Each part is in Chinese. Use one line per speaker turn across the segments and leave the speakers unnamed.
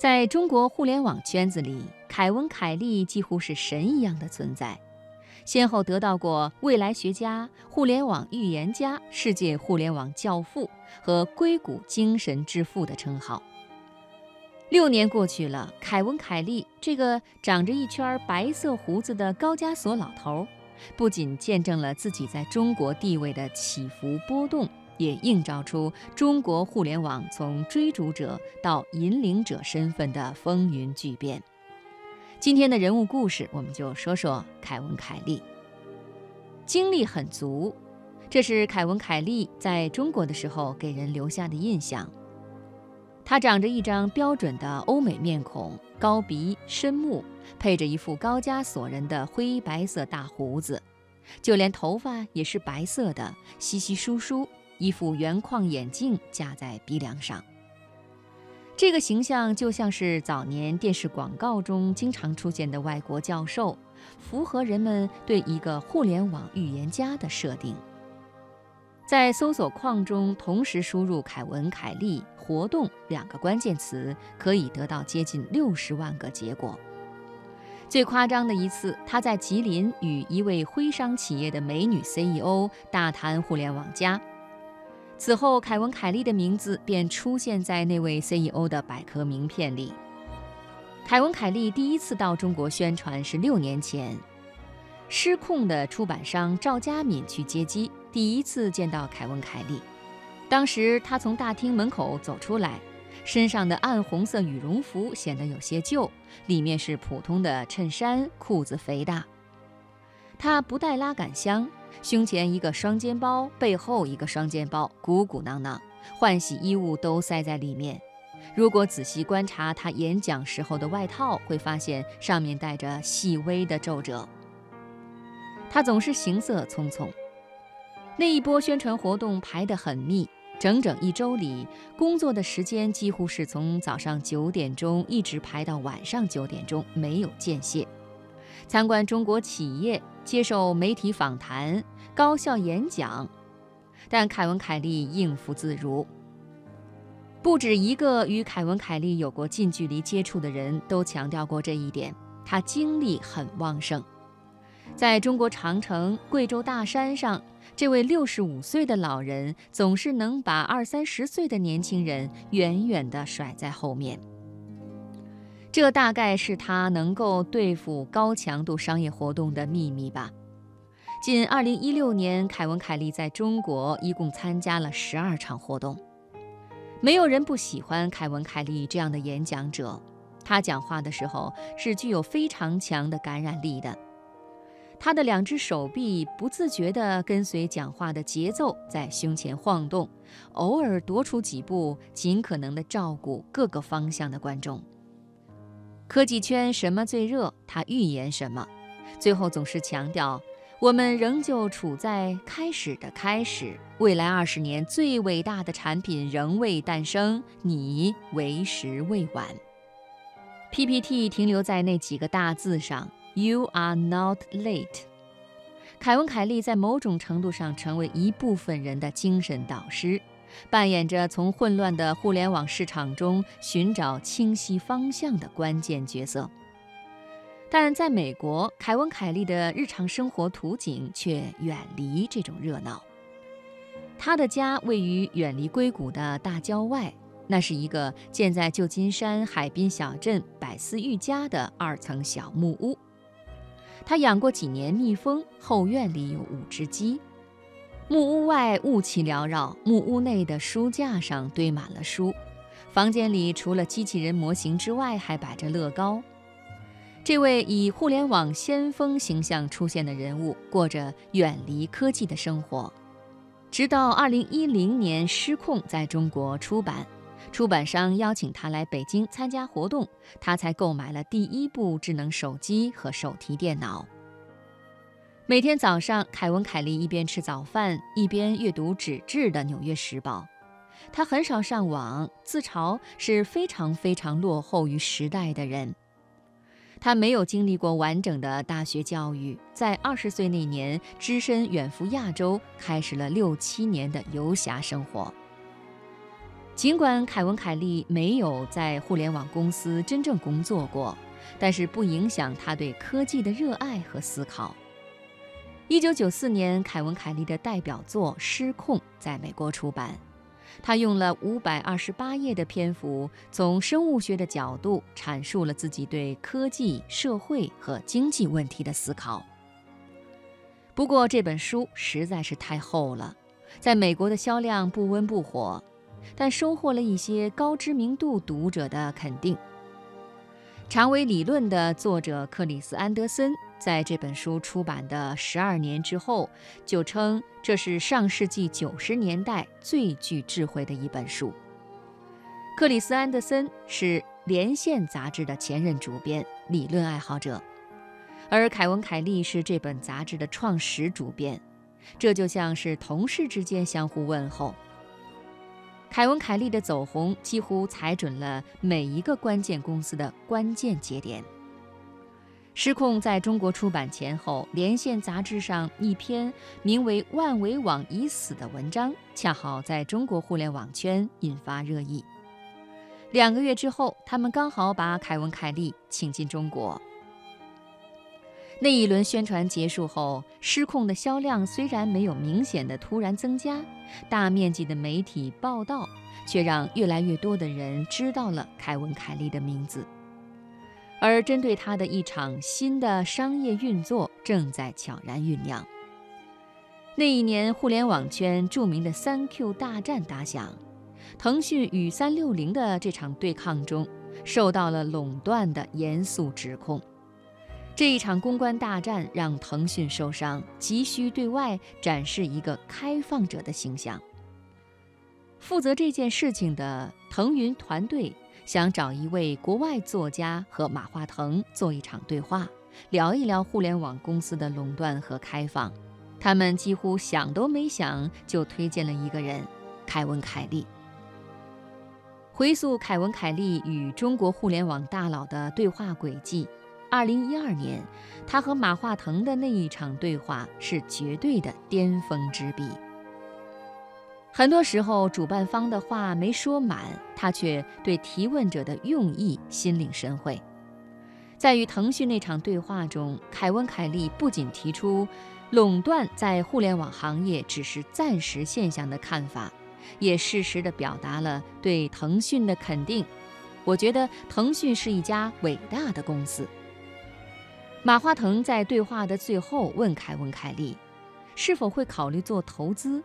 在中国互联网圈子里，凯文·凯利几乎是神一样的存在，先后得到过未来学家、互联网预言家、世界互联网教父和硅谷精神之父的称号。六年过去了，凯文·凯利这个长着一圈白色胡子的高加索老头，不仅见证了自己在中国地位的起伏波动。也映照出中国互联网从追逐者到引领者身份的风云巨变。今天的人物故事，我们就说说凯文·凯利。经历很足，这是凯文·凯利在中国的时候给人留下的印象。他长着一张标准的欧美面孔，高鼻深目，配着一副高加索人的灰白色大胡子，就连头发也是白色的，稀稀疏疏。一副圆框眼镜架在鼻梁上，这个形象就像是早年电视广告中经常出现的外国教授，符合人们对一个互联网预言家的设定。在搜索框中同时输入“凯文·凯利活动”两个关键词，可以得到接近六十万个结果。最夸张的一次，他在吉林与一位徽商企业的美女 CEO 大谈互联网加。此后，凯文·凯利的名字便出现在那位 CEO 的百科名片里。凯文·凯利第一次到中国宣传是六年前，失控的出版商赵佳敏去接机，第一次见到凯文·凯利。当时他从大厅门口走出来，身上的暗红色羽绒服显得有些旧，里面是普通的衬衫，裤子肥大。他不带拉杆箱。胸前一个双肩包，背后一个双肩包，鼓鼓囊囊，换洗衣物都塞在里面。如果仔细观察他演讲时候的外套，会发现上面带着细微的皱褶。他总是行色匆匆。那一波宣传活动排得很密，整整一周里，工作的时间几乎是从早上九点钟一直排到晚上九点钟，没有间歇。参观中国企业。接受媒体访谈、高校演讲，但凯文·凯利应付自如。不止一个与凯文·凯利有过近距离接触的人都强调过这一点：他精力很旺盛。在中国长城、贵州大山上，这位六十五岁的老人总是能把二三十岁的年轻人远远地甩在后面。这大概是他能够对付高强度商业活动的秘密吧。仅2016年，凯文·凯利在中国一共参加了十二场活动。没有人不喜欢凯文·凯利这样的演讲者，他讲话的时候是具有非常强的感染力的。他的两只手臂不自觉地跟随讲话的节奏在胸前晃动，偶尔踱出几步，尽可能地照顾各个方向的观众。科技圈什么最热？他预言什么？最后总是强调，我们仍旧处在开始的开始，未来二十年最伟大的产品仍未诞生，你为时未晚。PPT 停留在那几个大字上：“You are not late。”凯文·凯利在某种程度上成为一部分人的精神导师。扮演着从混乱的互联网市场中寻找清晰方向的关键角色，但在美国，凯文·凯利的日常生活图景却远离这种热闹。他的家位于远离硅谷的大郊外，那是一个建在旧金山海滨小镇百思寓家的二层小木屋。他养过几年蜜蜂，后院里有五只鸡。木屋外雾气缭绕，木屋内的书架上堆满了书。房间里除了机器人模型之外，还摆着乐高。这位以互联网先锋形象出现的人物，过着远离科技的生活。直到2010年，《失控》在中国出版，出版商邀请他来北京参加活动，他才购买了第一部智能手机和手提电脑。每天早上，凯文·凯利一边吃早饭，一边阅读纸质的《纽约时报》。他很少上网，自嘲是非常非常落后于时代的人。他没有经历过完整的大学教育，在二十岁那年，只身远赴亚洲，开始了六七年的游侠生活。尽管凯文·凯利没有在互联网公司真正工作过，但是不影响他对科技的热爱和思考。一九九四年，凯文·凯利的代表作《失控》在美国出版。他用了五百二十八页的篇幅，从生物学的角度阐述了自己对科技、社会和经济问题的思考。不过这本书实在是太厚了，在美国的销量不温不火。但收获了一些高知名度读者的肯定。长尾理论的作者克里斯·安德森在这本书出版的十二年之后，就称这是上世纪九十年代最具智慧的一本书。克里斯·安德森是《连线》杂志的前任主编、理论爱好者，而凯文·凯利是这本杂志的创始主编，这就像是同事之间相互问候。凯文·凯利的走红几乎踩准了每一个关键公司的关键节点。《失控》在中国出版前后，《连线》杂志上一篇名为《万维网已死》的文章，恰好在中国互联网圈引发热议。两个月之后，他们刚好把凯文·凯利请进中国。那一轮宣传结束后，失控的销量虽然没有明显的突然增加，大面积的媒体报道却让越来越多的人知道了凯文·凯利的名字。而针对他的一场新的商业运作正在悄然酝酿。那一年，互联网圈著名的三 Q 大战打响，腾讯与三六零的这场对抗中，受到了垄断的严肃指控。这一场公关大战让腾讯受伤，急需对外展示一个开放者的形象。负责这件事情的腾云团队想找一位国外作家和马化腾做一场对话，聊一聊互联网公司的垄断和开放。他们几乎想都没想就推荐了一个人——凯文·凯利。回溯凯文·凯利与中国互联网大佬的对话轨迹。二零一二年，他和马化腾的那一场对话是绝对的巅峰之笔。很多时候，主办方的话没说满，他却对提问者的用意心领神会。在与腾讯那场对话中，凯文·凯利不仅提出垄断在互联网行业只是暂时现象的看法，也适时地表达了对腾讯的肯定。我觉得腾讯是一家伟大的公司。马化腾在对话的最后问凯文·凯利：“是否会考虑做投资？”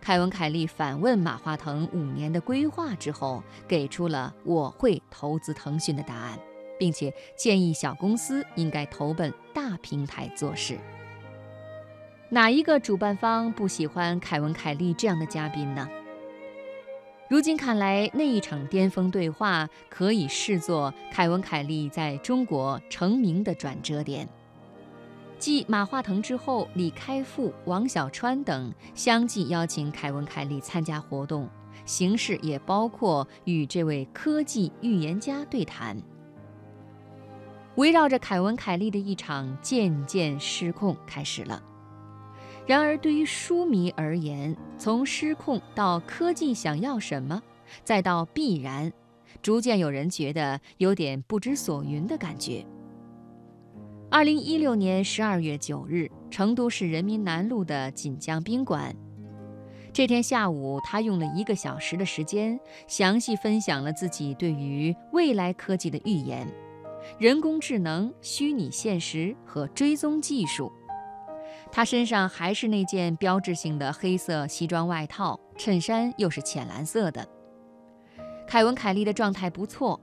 凯文·凯利反问马化腾五年的规划之后，给出了“我会投资腾讯”的答案，并且建议小公司应该投奔大平台做事。哪一个主办方不喜欢凯文·凯利这样的嘉宾呢？如今看来，那一场巅峰对话可以视作凯文·凯利在中国成名的转折点。继马化腾之后，李开复、王小川等相继邀请凯文·凯利参加活动，形式也包括与这位科技预言家对谈。围绕着凯文·凯利的一场渐渐失控开始了。然而，对于书迷而言，从失控到科技想要什么，再到必然，逐渐有人觉得有点不知所云的感觉。二零一六年十二月九日，成都市人民南路的锦江宾馆，这天下午，他用了一个小时的时间，详细分享了自己对于未来科技的预言：人工智能、虚拟现实和追踪技术。他身上还是那件标志性的黑色西装外套，衬衫又是浅蓝色的。凯文·凯利的状态不错。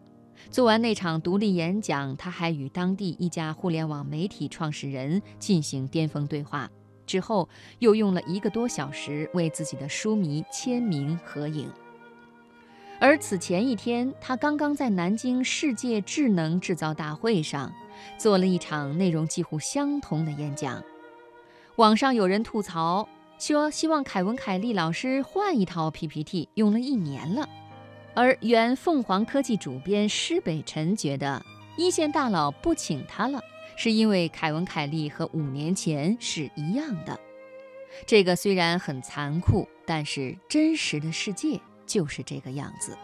做完那场独立演讲，他还与当地一家互联网媒体创始人进行巅峰对话，之后又用了一个多小时为自己的书迷签名合影。而此前一天，他刚刚在南京世界智能制造大会上做了一场内容几乎相同的演讲。网上有人吐槽说，希望凯文·凯利老师换一套 PPT，用了一年了。而原凤凰科技主编施北辰觉得，一线大佬不请他了，是因为凯文·凯利和五年前是一样的。这个虽然很残酷，但是真实的世界就是这个样子。